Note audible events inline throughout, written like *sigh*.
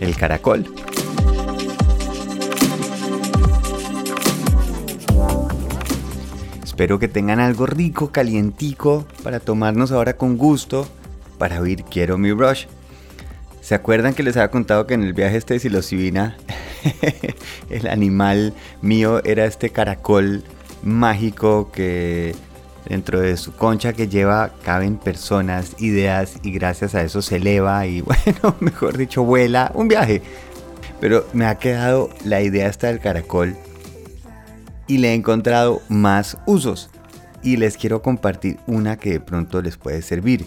El caracol. Espero que tengan algo rico, calientico, para tomarnos ahora con gusto, para oír Quiero mi brush. ¿Se acuerdan que les había contado que en el viaje este de psilocibina *laughs* el animal mío era este caracol mágico que dentro de su concha que lleva caben personas, ideas y gracias a eso se eleva y *laughs* bueno, mejor dicho, vuela un viaje. Pero me ha quedado la idea esta del caracol y le he encontrado más usos y les quiero compartir una que de pronto les puede servir.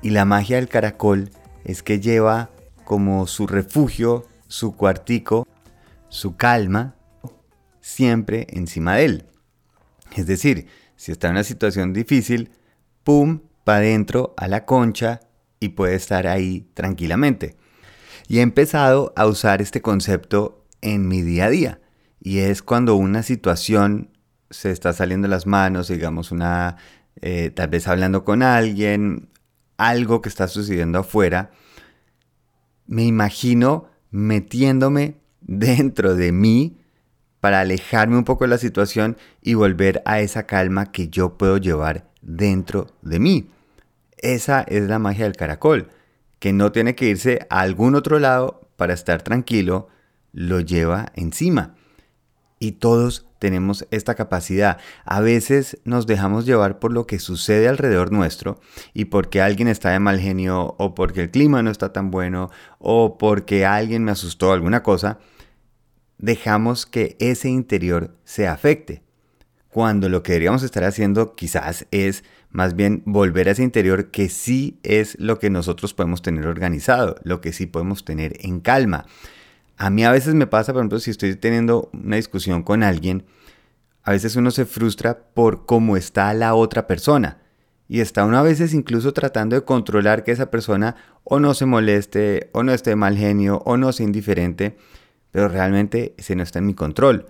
Y la magia del caracol es que lleva como su refugio, su cuartico, su calma, siempre encima de él. Es decir, si está en una situación difícil, pum, para adentro a la concha y puede estar ahí tranquilamente. Y he empezado a usar este concepto en mi día a día. Y es cuando una situación se está saliendo de las manos, digamos, una, eh, tal vez hablando con alguien, algo que está sucediendo afuera, me imagino metiéndome *laughs* dentro de mí para alejarme un poco de la situación y volver a esa calma que yo puedo llevar dentro de mí. Esa es la magia del caracol, que no tiene que irse a algún otro lado para estar tranquilo, lo lleva encima. Y todos tenemos esta capacidad. A veces nos dejamos llevar por lo que sucede alrededor nuestro y porque alguien está de mal genio o porque el clima no está tan bueno o porque alguien me asustó alguna cosa, dejamos que ese interior se afecte. Cuando lo que deberíamos estar haciendo quizás es más bien volver a ese interior que sí es lo que nosotros podemos tener organizado, lo que sí podemos tener en calma. A mí a veces me pasa, por ejemplo, si estoy teniendo una discusión con alguien, a veces uno se frustra por cómo está la otra persona. Y está uno a veces incluso tratando de controlar que esa persona o no se moleste, o no esté mal genio, o no sea indiferente, pero realmente ese no está en mi control.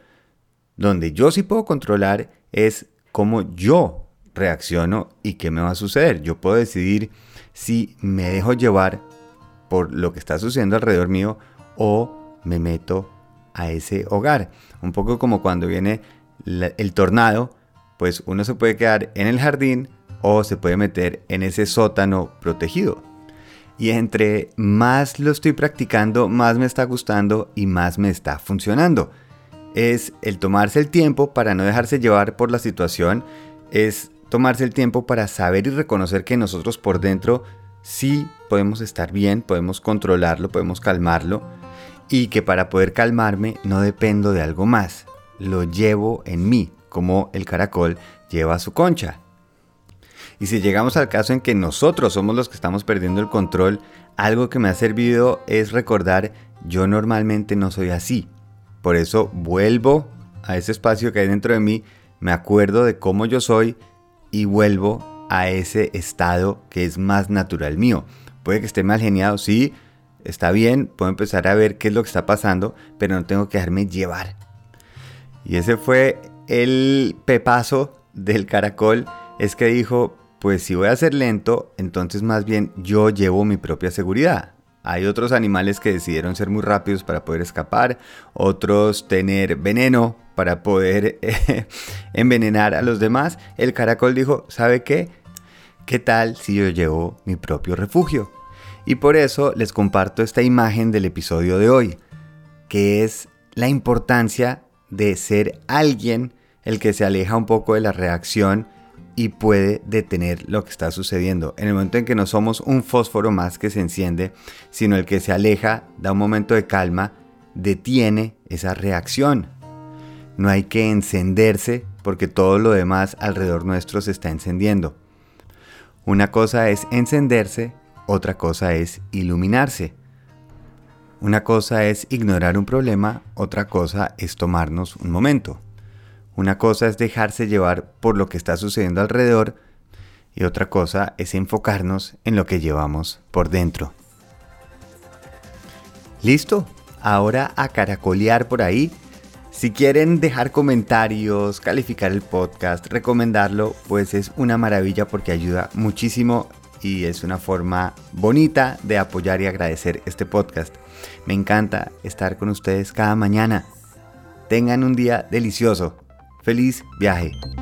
Donde yo sí puedo controlar es cómo yo reacciono y qué me va a suceder. Yo puedo decidir si me dejo llevar por lo que está sucediendo alrededor mío o me meto a ese hogar. Un poco como cuando viene el tornado, pues uno se puede quedar en el jardín o se puede meter en ese sótano protegido. Y entre más lo estoy practicando, más me está gustando y más me está funcionando. Es el tomarse el tiempo para no dejarse llevar por la situación, es tomarse el tiempo para saber y reconocer que nosotros por dentro sí podemos estar bien, podemos controlarlo, podemos calmarlo y que para poder calmarme no dependo de algo más, lo llevo en mí, como el caracol lleva su concha. Y si llegamos al caso en que nosotros somos los que estamos perdiendo el control, algo que me ha servido es recordar yo normalmente no soy así. Por eso vuelvo a ese espacio que hay dentro de mí, me acuerdo de cómo yo soy y vuelvo a ese estado que es más natural mío. Puede que esté mal geniado, sí, está bien, puedo empezar a ver qué es lo que está pasando, pero no tengo que dejarme llevar. Y ese fue el pepazo del caracol, es que dijo, pues si voy a ser lento, entonces más bien yo llevo mi propia seguridad. Hay otros animales que decidieron ser muy rápidos para poder escapar, otros tener veneno para poder *laughs* envenenar a los demás. El caracol dijo, ¿sabe qué? ¿Qué tal si yo llevo mi propio refugio? Y por eso les comparto esta imagen del episodio de hoy, que es la importancia de ser alguien el que se aleja un poco de la reacción y puede detener lo que está sucediendo. En el momento en que no somos un fósforo más que se enciende, sino el que se aleja, da un momento de calma, detiene esa reacción. No hay que encenderse porque todo lo demás alrededor nuestro se está encendiendo. Una cosa es encenderse otra cosa es iluminarse. Una cosa es ignorar un problema, otra cosa es tomarnos un momento. Una cosa es dejarse llevar por lo que está sucediendo alrededor y otra cosa es enfocarnos en lo que llevamos por dentro. ¿Listo? Ahora a caracolear por ahí. Si quieren dejar comentarios, calificar el podcast, recomendarlo, pues es una maravilla porque ayuda muchísimo y es una forma bonita de apoyar y agradecer este podcast. Me encanta estar con ustedes cada mañana. Tengan un día delicioso. Feliz viaje.